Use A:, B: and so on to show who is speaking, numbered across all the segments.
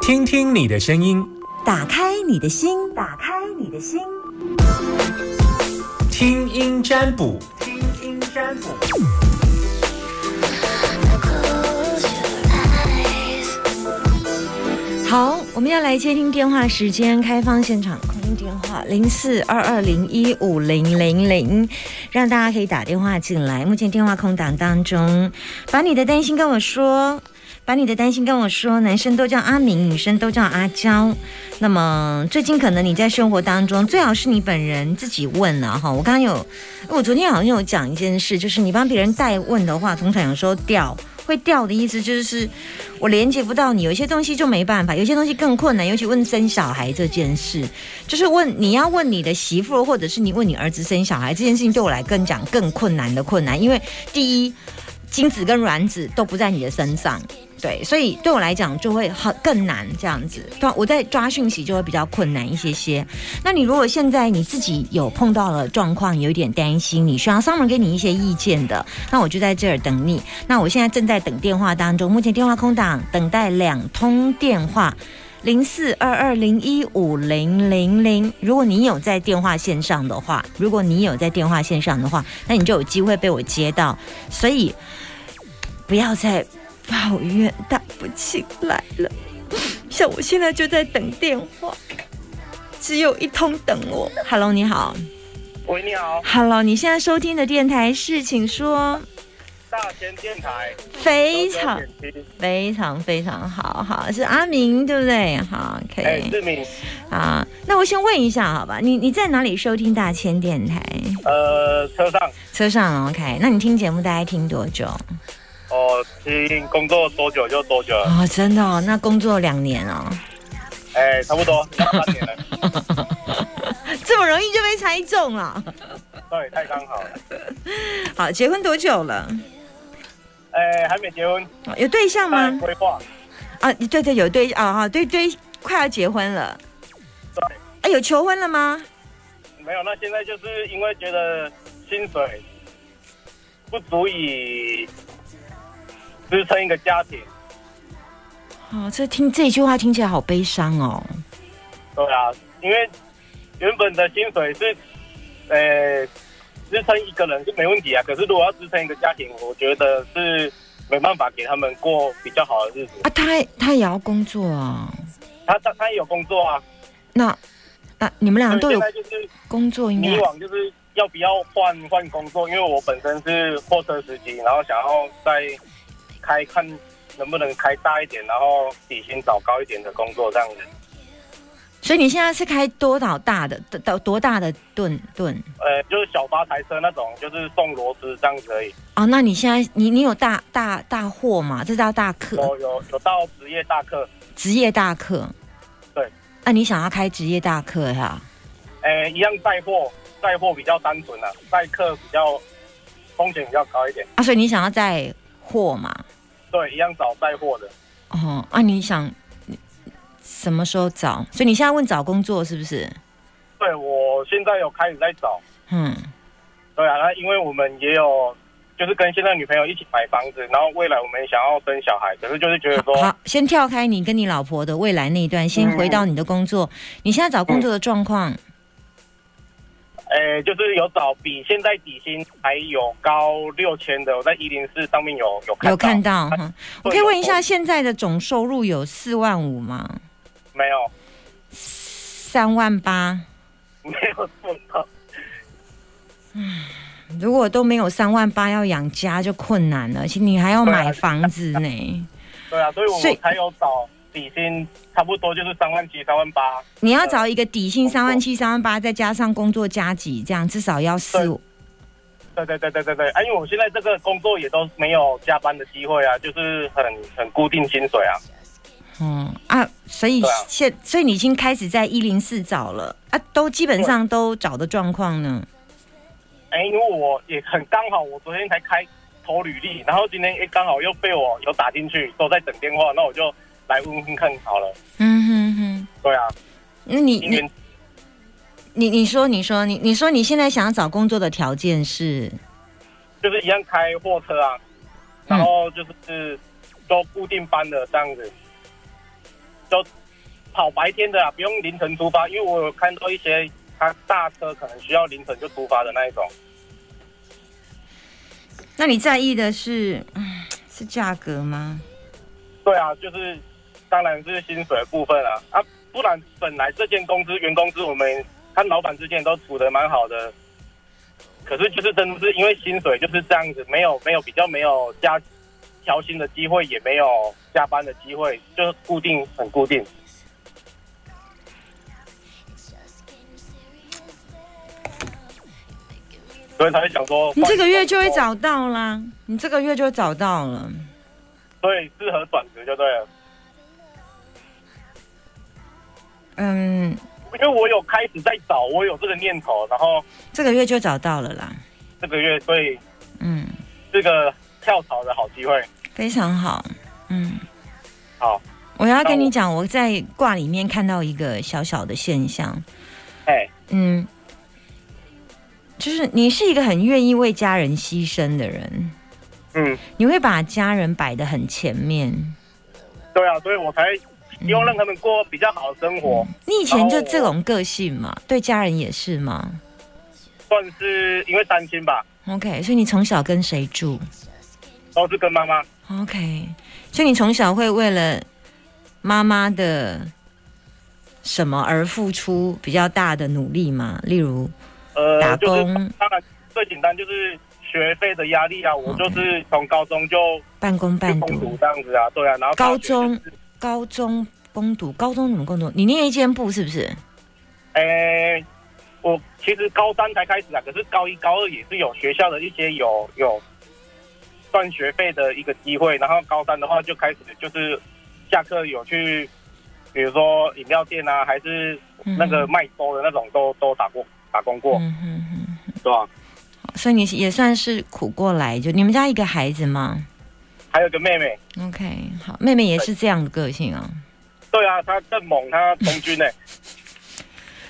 A: 听听你的声音，
B: 打开你的心，打开你的心，
A: 听音占卜，听音占卜。
B: 好，我们要来接听电话时间，开放现场。空音电话零四二二零一五零零零，让大家可以打电话进来。目前电话空档当中，把你的担心跟我说，把你的担心跟我说。男生都叫阿明，女生都叫阿娇。那么最近可能你在生活当中，最好是你本人自己问了哈。我刚刚有，我昨天好像有讲一件事，就是你帮别人代问的话，通常有时候掉。会掉的意思就是我连接不到你，有些东西就没办法，有些东西更困难。尤其问生小孩这件事，就是问你要问你的媳妇，或者是你问你儿子生小孩这件事情，对我来跟讲更困难的困难，因为第一，精子跟卵子都不在你的身上。对，所以对我来讲就会很更难这样子，对，我在抓讯息就会比较困难一些些。那你如果现在你自己有碰到了状况，有一点担心，你需要上门给你一些意见的，那我就在这儿等你。那我现在正在等电话当中，目前电话空档，等待两通电话，零四二二零一五零零零。如果你有在电话线上的话，如果你有在电话线上的话，那你就有机会被我接到。所以不要再。抱怨打不起来了，像我现在就在等电话，只有一通等我。Hello，你好。
C: 喂，你好。
B: Hello，你现在收听的电台是，请说。
C: 大千电台。
B: 非常非常非常好，好是阿明对不对？好
C: 可以。哎，志明。
B: 好，那我先问一下，好吧？你你在哪里收听大千电台？
C: 呃，车上。
B: 车上，OK。那你听节目大概听多久？
C: 哦，听工作多久就多久
B: 哦，真的哦，那工作两年哦，
C: 哎，差不多了，
B: 这么容易就被猜中了，
C: 对，太刚好了。
B: 好，结婚多久了？
C: 哎，还没结婚，
B: 有对象吗？
C: 规划
B: 啊，对对，有对啊哈，对对，快要结婚了，
C: 对，
B: 哎，有求婚了吗？
C: 没有，那现在就是因为觉得薪水不足以。支撑一个家庭，
B: 哦，这听这句话听起来好悲伤哦。
C: 对啊，因为原本的薪水是，呃，支撑一个人是没问题啊。可是如果要支撑一个家庭，我觉得是没办法给他们过比较好的日子
B: 啊。他他也要工作啊，
C: 他他他也有工作啊。
B: 那那你们两个都有工作，
C: 应该。以往就是要不要换换工作？因为我本身是货车司机，然后想要在。开看能不能开大一点，然后底薪找高一点的工作这样子。
B: 所以你现在是开多少大的、多多大的盾盾？
C: 呃，就是小八台车那种，就是送螺丝这样子而已。
B: 哦，那你现在你你有大大大货吗？这叫大客？
C: 有有有到职业大客。
B: 职业大客。
C: 对。
B: 那你想要开职业大客呀？
C: 呃，一样带货，带货比较单纯啊，带客比较风险比较高一点。
B: 啊，所以你想要带货嘛？
C: 对，一样找带货的。
B: 哦，啊，你想什么时候找？所以你现在问找工作是不是？
C: 对，我现在有开始在找。嗯，对啊，那因为我们也有，就是跟现在女朋友一起买房子，然后未来我们想要生小孩，可是就是觉得说，
B: 好，先跳开你跟你老婆的未来那一段，先回到你的工作。你现在找工作的状况？
C: 诶，就是有找比现在底薪还有高六千的，我在一零四上面有有看
B: 有看到哈。我可以问一下，现在的总收入有四万五吗？
C: 没有，
B: 三万八。
C: 没有做到。
B: 嗯，如果都没有三万八要养家就困难了，而且你还要买房子呢。
C: 对啊，所以我才有找。底薪差不多就是三万七、三万八。
B: 你要找一个底薪三万七、三万八，再加上工作加几，这样至少要四。
C: 对对对对对对，啊，因为我现在这个工作也都没有加班的机会啊，就是很很固定薪水啊。
B: 嗯啊，所以现所以你已经开始在一零四找了啊，都基本上都找的状况呢。
C: 哎，因为我也很刚好，我昨天才开投履历，然后今天哎刚好又被我有打进去，都在等电话，那我就。来问问看好了。嗯哼哼，对啊。
B: 那你你你你说你说你你说你现在想要找工作的条件是？
C: 就是一样开货车啊，然后就是都固定班的这样子。都跑白天的啊，不用凌晨出发，因为我有看到一些他大车可能需要凌晨就出发的那一种。
B: 那你在意的是，嗯是价格吗？
C: 对啊，就是当然是薪水的部分啊啊，不然本来这间公司原公司我们和老板之间都处得蛮好的，可是就是真的是因为薪水就是这样子，没有没有比较没有加调薪的机会，也没有加班的机会，就是固定很固定。所以他会想说，
B: 你这个月就会找到啦，你这个月就找到了。
C: 所以适合转职就对了。
B: 嗯，
C: 因为我有开始在找，我有这个念头，然后
B: 这个月就找到了啦。
C: 这个月所以
B: 嗯，
C: 这个跳槽的好机会。
B: 非常好。嗯，
C: 好，
B: 我要跟你讲，我在卦里面看到一个小小的现象。
C: 哎，
B: 嗯，就是你是一个很愿意为家人牺牲的人，
C: 嗯，
B: 你会把家人摆得很前面。
C: 对啊，所以我才希望让他们过比较好的生活，
B: 你以前就这种个性嘛，对家人也是吗
C: 算是因为担心吧
B: ，？OK，所以你从小跟谁住
C: 都是跟妈妈。
B: ？OK，所以你从小会为了妈妈的什么而付出比较大的努力吗？例如
C: 呃，
B: 打
C: 就是
B: 工
C: 当然最简单就是学费的压力啊，我就是从高中就
B: 半工半读，
C: 这样子啊，对啊，然后
B: 高中高中攻读，高中怎么攻读？你念一间部是不是？
C: 诶、我其实高三才开始啊，可是高一、高二也是有学校的一些有有赚学费的一个机会，然后高三的话就开始就是下课有去，比如说饮料店啊，还是那个卖粥的那种，都都打过打工过，
B: 嗯嗯嗯，
C: 对吧？
B: 所以你也算是苦过来，就你们家一个孩子吗
C: 还有个妹妹
B: ，？OK，好，妹妹也是这样的个性啊。
C: 对啊，他更猛，他从军呢、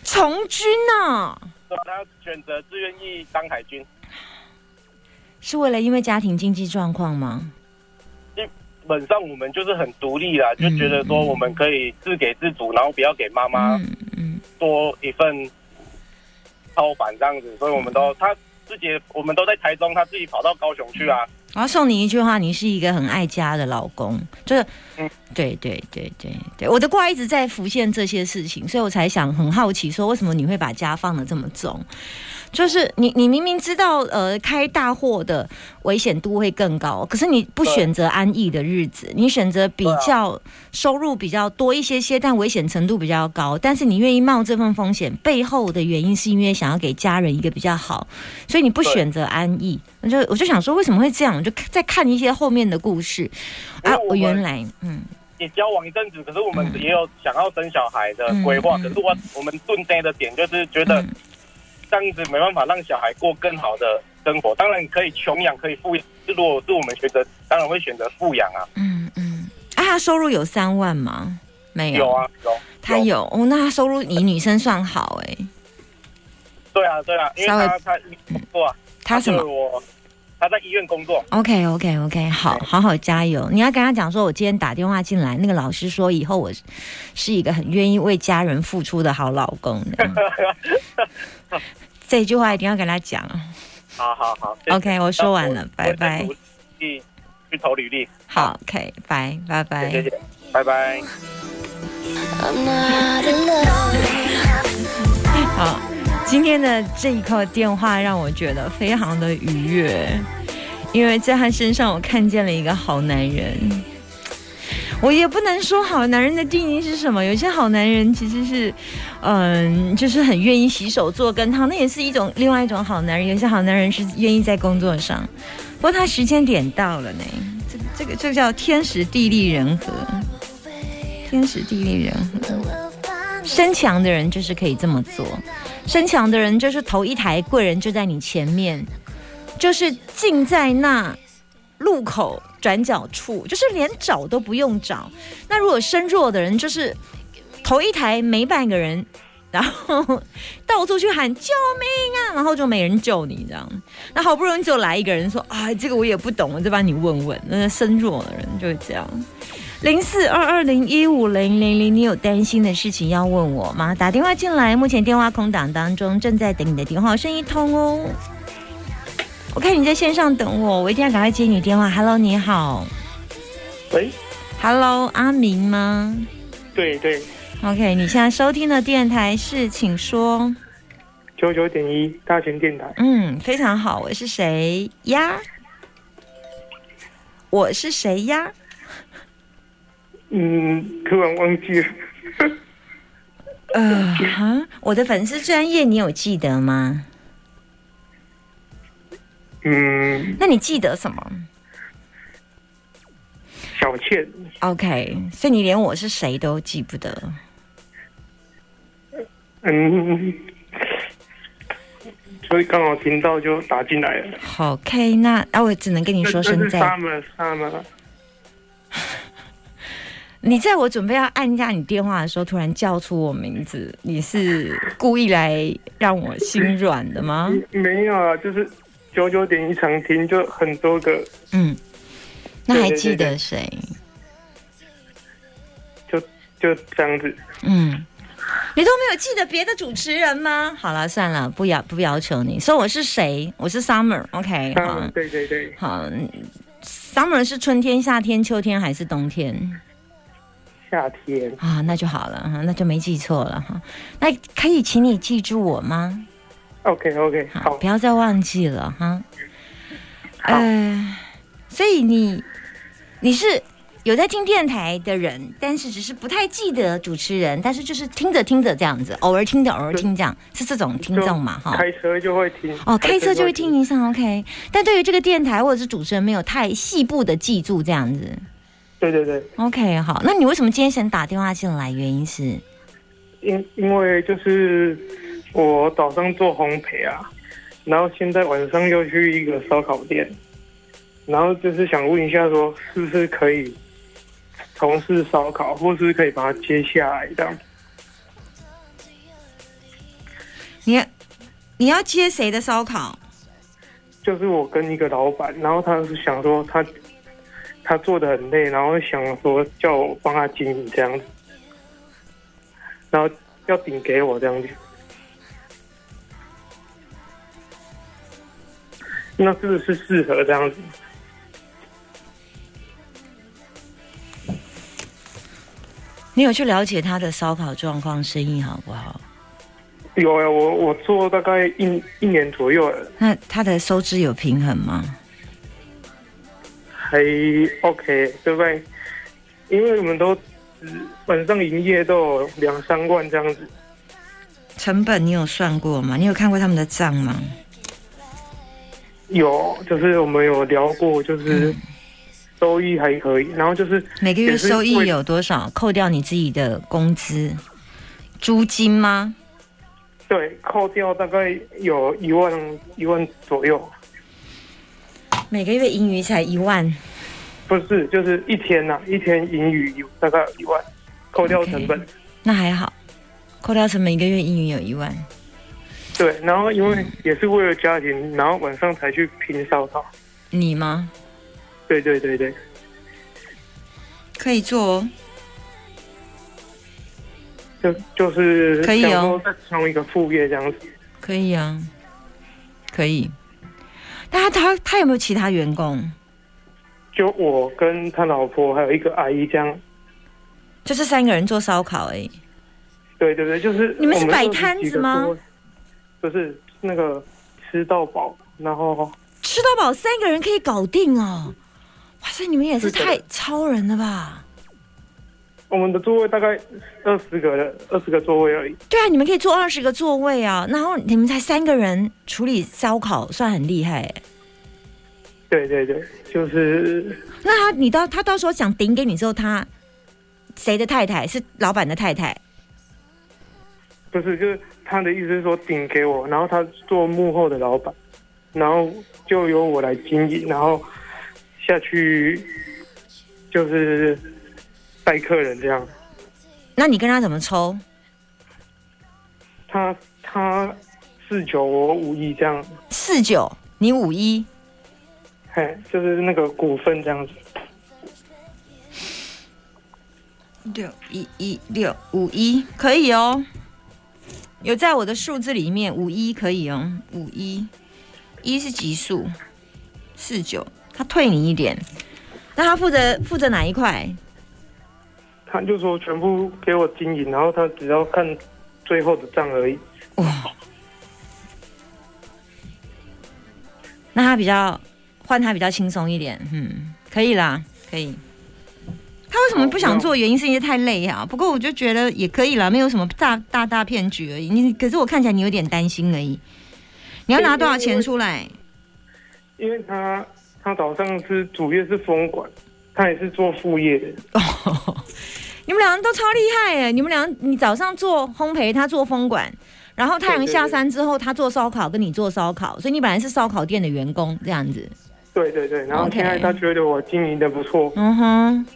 B: 从军啊，
C: 对吧？她选择自愿意当海军。
B: 是为了因为家庭经济状况吗？
C: 基本上我们就是很独立啦，就觉得说我们可以自给自足，然后不要给妈妈多一份超凡这样子，所以我们都他自己我们都在台中，他自己跑到高雄去啊。
B: 我要送你一句话，你是一个很爱家的老公，就是，
C: 嗯。
B: 对对对对对，我的卦一直在浮现这些事情，所以我才想很好奇，说为什么你会把家放的这么重？就是你你明明知道呃开大货的危险度会更高，可是你不选择安逸的日子，你选择比较收入比较多一些些，但危险程度比较高，但是你愿意冒这份风险，背后的原因是因为想要给家人一个比较好，所以你不选择安逸。我就我就想说为什么会这样，我就再看一些后面的故事。啊，我原来嗯。
C: 也交往一阵子，可是我们
B: 嗯
C: 也有想要生小孩的规划，
B: 嗯。嗯
C: 可是我我们顿呆的点就是觉得
B: 嗯
C: 这样子没办法让小孩过更好的生活。当然可以穷养，可以富养，如果是我们选择，当然会选择富养啊。
B: 嗯嗯，啊，他收入有三万吗？没有，
C: 有啊，有。
B: 他有哦，那他收入以女生算好哎、
C: 对啊，对啊，因为他他工作啊，
B: 他什么
C: 就是我他在医院工作。
B: ？OK OK OK，好好好加油！你要跟他讲说，我今天打电话进来，那个老师说以后我是是一个很愿意为家人付出的好老公的。这句话一定要跟他讲。
C: 好好好
B: OK，我说完了拜拜
C: 去投履历。
B: 好，OK，拜拜拜。
C: 谢谢，拜拜。
B: 今天的这一通电话让我觉得非常的愉悦，因为在他身上我看见了一个好男人。我也不能说好男人的定义是什么，有些好男人其实是，嗯，就是很愿意洗手做羹汤，那也是一种另外一种好男人。有些好男人是愿意在工作上，不过他时间点到了呢，这这个这个叫天时地利人和，天时地利人和。身强的人就是可以这么做，身强的人就是头一抬，贵人就在你前面，就是近在那路口转角处，就是连找都不用找。那如果身弱的人，就是头一抬没半个人，然后到处去喊救命啊，然后就没人救你这样。那好不容易就来一个人说啊，这个我也不懂，我再帮你问问。那身弱的人就是这样。零四二二零一五零零零，你有担心的事情要问我吗？打电话进来，目前电话空档当中，正在等你的电话，声一通哦。我看你在线上等我，我一定要赶快接你电话。Hello，你好
D: 喂
B: ，，Hello，阿明吗
D: 对对
B: ，？OK，你现在收听的电台是，请说。
D: 九九点一大型电台。
B: 嗯，非常好，我是谁呀？我是谁呀？
D: 嗯，突然忘记了。
B: 呃，哈我的粉丝专业你有记得吗？
D: 嗯，
B: 那你记得什么
D: 小倩
B: ，？OK，所以你连我是谁都记不得。
D: 嗯，所以刚好听到就打进来了。
B: 好，OK，那啊，我只能跟你说声再
D: summer，
B: 你在我准备要按下你电话的时候，突然叫出我名字，你是故意来让我心软的吗？
D: 没有啊，就是九九点一常听，就很多个，
B: 嗯，那还记得
D: 对
B: 谁？
D: 就就这样子。
B: 嗯，你都没有记得别的主持人吗？好了，算了，不要不要求你。说我是谁？我是 Summer，OK，、好
D: summer，，对对对，
B: 好嗯，Summer 是春天、夏天、秋天还是冬天
D: 夏天。
B: 啊？那就好了哈，那就没记错了哈。那可以请你记住我吗
D: ？OK OK，
B: 好，
D: 好
B: 不，要再忘记了哈。
D: 好
B: 呃，所以你你是有在听电台的人，但是只是不太记得主持人，但是就是听着听着这样子，偶尔听着偶尔听这样，是这种听众嘛哈。
D: 开车就会听。
B: 哦，开车就会听。一下，OK。但对于这个电台或者是主持人，没有太细部的记住这样子
D: 对对对
B: ，，OK。好，那你为什么今天想打电话进来？原因是
D: 因因为就是我早上做烘焙啊，然后现在晚上又去一个烧烤店，然后就是想问一下，说是不是可以从事烧烤，或是可以把它接下来这样？
B: 你你要接谁的烧烤？
D: 就是我跟一个老板，然后他是想说他他做的很累，然后想说叫我帮他经营这样子，然后要顶给我这样子。那是不是适合这样子？
B: 你有去了解他的烧烤状况、生意好不好？
D: 有呀，我我做大概一一年左右了，
B: 那他的收支有平衡吗？
D: 还 OK，对不对？因为我们都嗯晚上营业都有两三万这样子，
B: 成本你有算过吗？你有看过他们的账吗？
D: 有就是我们有聊过，就是
B: 嗯
D: 收益还可以，然后就是
B: 每个月收益有多少？扣掉你自己的工资、租金吗？
D: 对扣掉大概有一万一万左右，
B: 每个月盈余才一万，
D: 不是就是一天呐、一天盈余有大概有一万，扣掉成本。
B: 那还好，扣掉成本一个月盈余有一万。
D: 对，然后因为也是为了家庭，然后晚上才去拼烧烤。
B: 你吗？
D: 对对对对，
B: 可以做哦。
D: 就就是
B: 可以哦
D: 想说再成为一个副业这样子。
B: 可以啊，可以。但他他他有没有其他员工？
D: 就我跟他老婆还有一个阿姨这样。
B: 就是三个人做烧烤而已。
D: 对对对，就是
B: 你们是摆
D: 20几个
B: 摊子吗
D: 桌？不是那个吃到饱，然后
B: 吃到饱三个人可以搞定哦！哇塞，你们也是太超人了吧？
D: 我们的座位大概二十个人，二十个座位而已。
B: 对啊，你们可以坐二十个座位啊，然后你们才三个人处理烧烤，算很厉害哎。
D: 对对对，就是
B: 那他你到他到时候想顶给你之后，他谁的太太是老板的太太？
D: 不是就是他的意思是说顶给我，然后他做幕后的老板，然后就由我来经营，然后下去就是带客人这样。
B: 那你跟他怎么抽？
D: 他他四九我五一这样，
B: 四九，你五一，
D: 嘿，就是那个股份这样子。
B: 六一一六五一可以哦，有在我的数字里面，五一可以哦，五一一是级数，四九，他退你一点，那他负责负责哪一块？
D: 他就说全部给我经营，然后他只要看最后的账而已。
B: 哇，那他比较换他比较轻松一点，嗯，可以啦，可以。他为什么不想做？原因是因为太累啊。不过我就觉得也可以啦，没有什么大大大骗局而已。你可是我看起来你有点担心而已。你要拿多少钱出来？
D: 因为他他早上是主业是风管，他也是做副业的。
B: 哦，你们两个都超厉害哎！你们俩你早上做烘焙，他做风管，然后太阳下山之后，他做烧烤，跟你做烧烤，所以你本来是烧烤店的员工这样子。
D: 对对对，然后现在他觉得我经营的不错。
B: 嗯哼，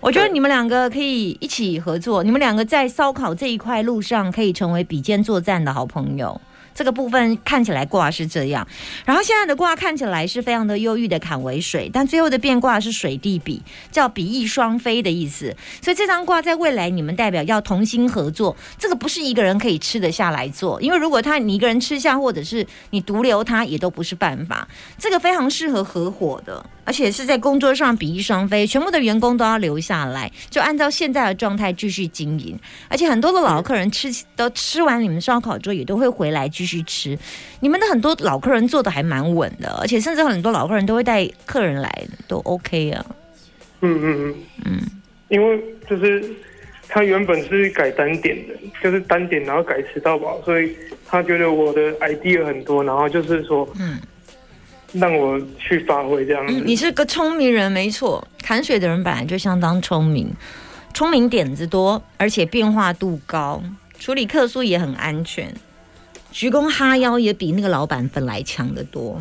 B: 我觉得你们两个可以一起合作，你们两个在烧烤这一块路上可以成为比肩作战的好朋友。这个部分看起来卦是这样，然后现在的卦看起来是非常的忧郁的坎为水，但最后的变卦是水地比，叫比翼双飞的意思。所以这张卦在未来你们代表要同心合作，这个不是一个人可以吃得下来做，因为如果他你一个人吃下，或者是你独留他，也都不是办法。这个非常适合合伙的，而且是在工作上比翼双飞，全部的员工都要留下来，就按照现在的状态继续经营。而且很多的老客人吃都吃完你们烧烤之后，也都会回来继续吃。你们的很多老客人做的还蛮稳的，而且甚至很多老客人都会带客人来，都 OK 啊。
D: 嗯嗯嗯嗯，因为就是他原本是改单点的，就是单点然后改吃到饱，所以他觉得我的 idea 很多，然后就是说
B: 嗯
D: 让我去发挥这样子。
B: 嗯，你是个聪明人，没错。砍水的人本来就相当聪明，聪明点子多，而且变化度高，处理客诉也很安全。鞠躬哈腰也比那个老板本来强得多。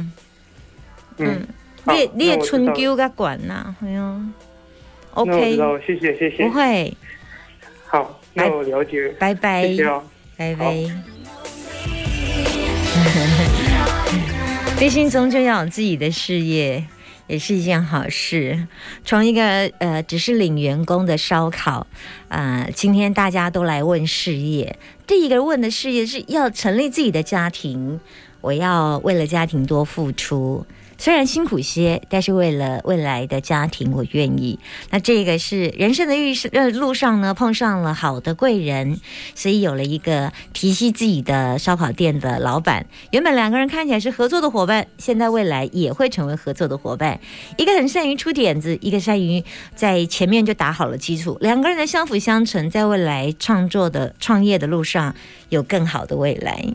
D: 嗯，好
B: 你你也
D: 那我知道
B: 春秋该管呐，哎呦，OK，
D: 谢谢谢谢
B: 不。会，
D: 好，那我了解，
B: 拜拜，
D: 谢谢哦。
B: 拜拜。内心终究要有自己的事业，也是一件好事。从一个呃只是领员工的烧烤，啊，今天大家都来问事业。第一个问的事业是要成立自己的家庭，我要为了家庭多付出。虽然辛苦些，但是为了未来的家庭，我愿意。那这个是人生的遇呃路上呢，碰上了好的贵人，所以有了一个提携自己的烧烤店的老板。原本两个人看起来是合作的伙伴，现在未来也会成为合作的伙伴。一个很善于出点子，一个善于在前面就打好了基础。两个人的相辅相成，在未来创作的创业的路上有更好的未来。